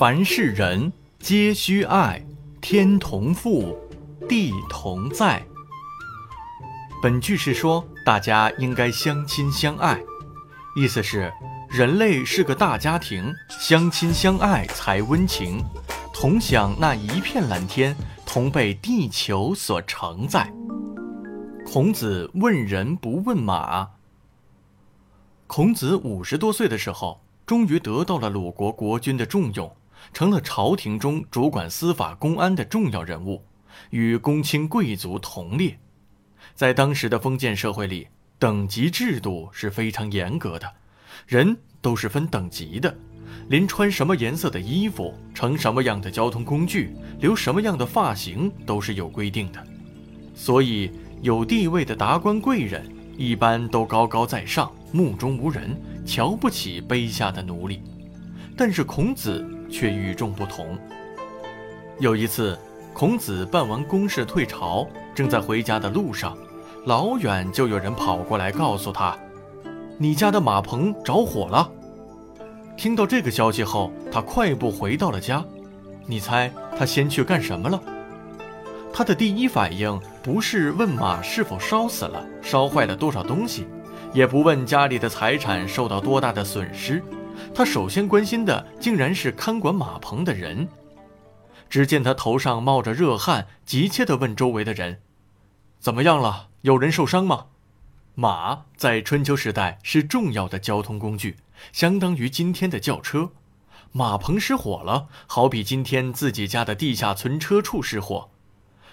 凡是人皆须爱，天同覆，地同在。本句是说大家应该相亲相爱，意思是人类是个大家庭，相亲相爱才温情，同享那一片蓝天，同被地球所承载。孔子问人不问马。孔子五十多岁的时候，终于得到了鲁国国君的重用。成了朝廷中主管司法公安的重要人物，与公卿贵族同列。在当时的封建社会里，等级制度是非常严格的，人都是分等级的，连穿什么颜色的衣服、乘什么样的交通工具、留什么样的发型都是有规定的。所以，有地位的达官贵人一般都高高在上，目中无人，瞧不起卑下的奴隶。但是孔子。却与众不同。有一次，孔子办完公事退朝，正在回家的路上，老远就有人跑过来告诉他：“你家的马棚着火了。”听到这个消息后，他快步回到了家。你猜他先去干什么了？他的第一反应不是问马是否烧死了、烧坏了多少东西，也不问家里的财产受到多大的损失。他首先关心的竟然是看管马棚的人。只见他头上冒着热汗，急切地问周围的人：“怎么样了？有人受伤吗？”马在春秋时代是重要的交通工具，相当于今天的轿车。马棚失火了，好比今天自己家的地下存车处失火。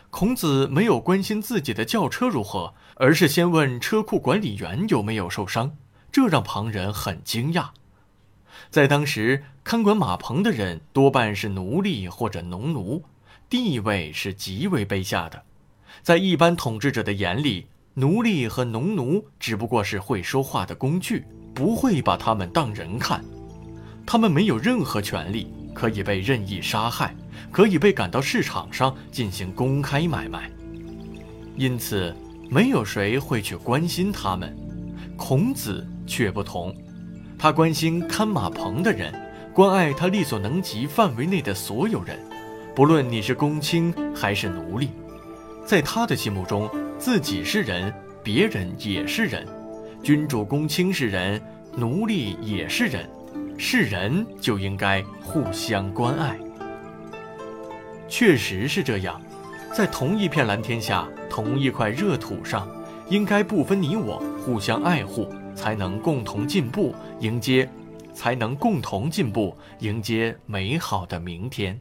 孔子没有关心自己的轿车如何，而是先问车库管理员有没有受伤，这让旁人很惊讶。在当时，看管马棚的人多半是奴隶或者农奴，地位是极为卑下的。在一般统治者的眼里，奴隶和农奴只不过是会说话的工具，不会把他们当人看。他们没有任何权利，可以被任意杀害，可以被赶到市场上进行公开买卖。因此，没有谁会去关心他们。孔子却不同。他关心看马棚的人，关爱他力所能及范围内的所有人，不论你是公卿还是奴隶，在他的心目中，自己是人，别人也是人，君主公卿是人，奴隶也是人，是人就应该互相关爱。确实是这样，在同一片蓝天下，同一块热土上，应该不分你我，互相爱护。才能共同进步，迎接，才能共同进步，迎接美好的明天。